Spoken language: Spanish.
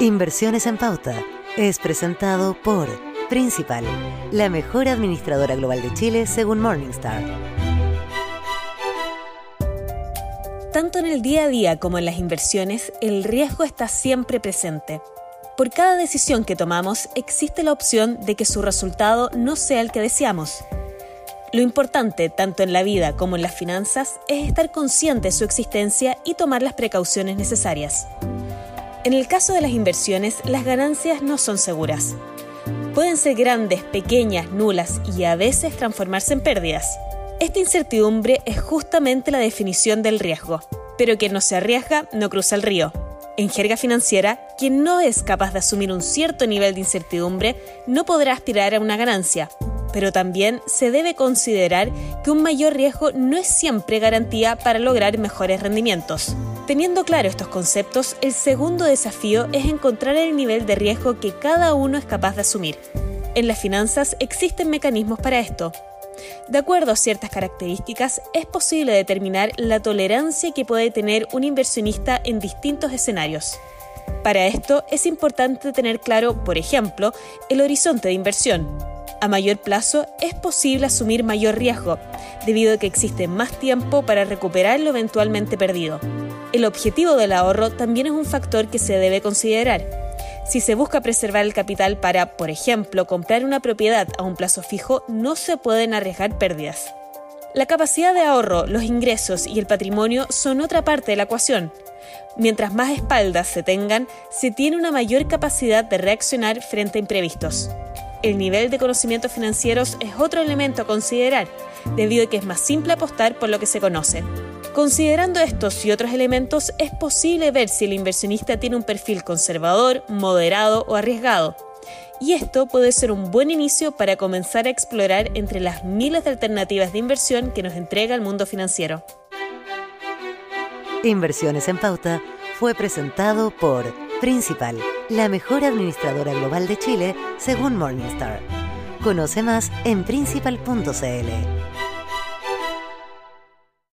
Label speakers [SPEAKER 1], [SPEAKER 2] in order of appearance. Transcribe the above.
[SPEAKER 1] Inversiones en Pauta es presentado por Principal, la mejor administradora global de Chile según Morningstar.
[SPEAKER 2] Tanto en el día a día como en las inversiones, el riesgo está siempre presente. Por cada decisión que tomamos existe la opción de que su resultado no sea el que deseamos. Lo importante, tanto en la vida como en las finanzas, es estar consciente de su existencia y tomar las precauciones necesarias. En el caso de las inversiones, las ganancias no son seguras. Pueden ser grandes, pequeñas, nulas y a veces transformarse en pérdidas. Esta incertidumbre es justamente la definición del riesgo, pero quien no se arriesga no cruza el río. En jerga financiera, quien no es capaz de asumir un cierto nivel de incertidumbre no podrá aspirar a una ganancia, pero también se debe considerar que un mayor riesgo no es siempre garantía para lograr mejores rendimientos. Teniendo claro estos conceptos, el segundo desafío es encontrar el nivel de riesgo que cada uno es capaz de asumir. En las finanzas existen mecanismos para esto. De acuerdo a ciertas características, es posible determinar la tolerancia que puede tener un inversionista en distintos escenarios. Para esto es importante tener claro, por ejemplo, el horizonte de inversión, a mayor plazo es posible asumir mayor riesgo, debido a que existe más tiempo para recuperar lo eventualmente perdido. El objetivo del ahorro también es un factor que se debe considerar. Si se busca preservar el capital para, por ejemplo, comprar una propiedad a un plazo fijo, no se pueden arriesgar pérdidas. La capacidad de ahorro, los ingresos y el patrimonio son otra parte de la ecuación. Mientras más espaldas se tengan, se tiene una mayor capacidad de reaccionar frente a imprevistos. El nivel de conocimientos financieros es otro elemento a considerar, debido a que es más simple apostar por lo que se conoce. Considerando estos y otros elementos, es posible ver si el inversionista tiene un perfil conservador, moderado o arriesgado. Y esto puede ser un buen inicio para comenzar a explorar entre las miles de alternativas de inversión que nos entrega el mundo financiero.
[SPEAKER 1] Inversiones en Pauta fue presentado por Principal, la mejor administradora global de Chile según Morningstar. Conoce más en principal.cl.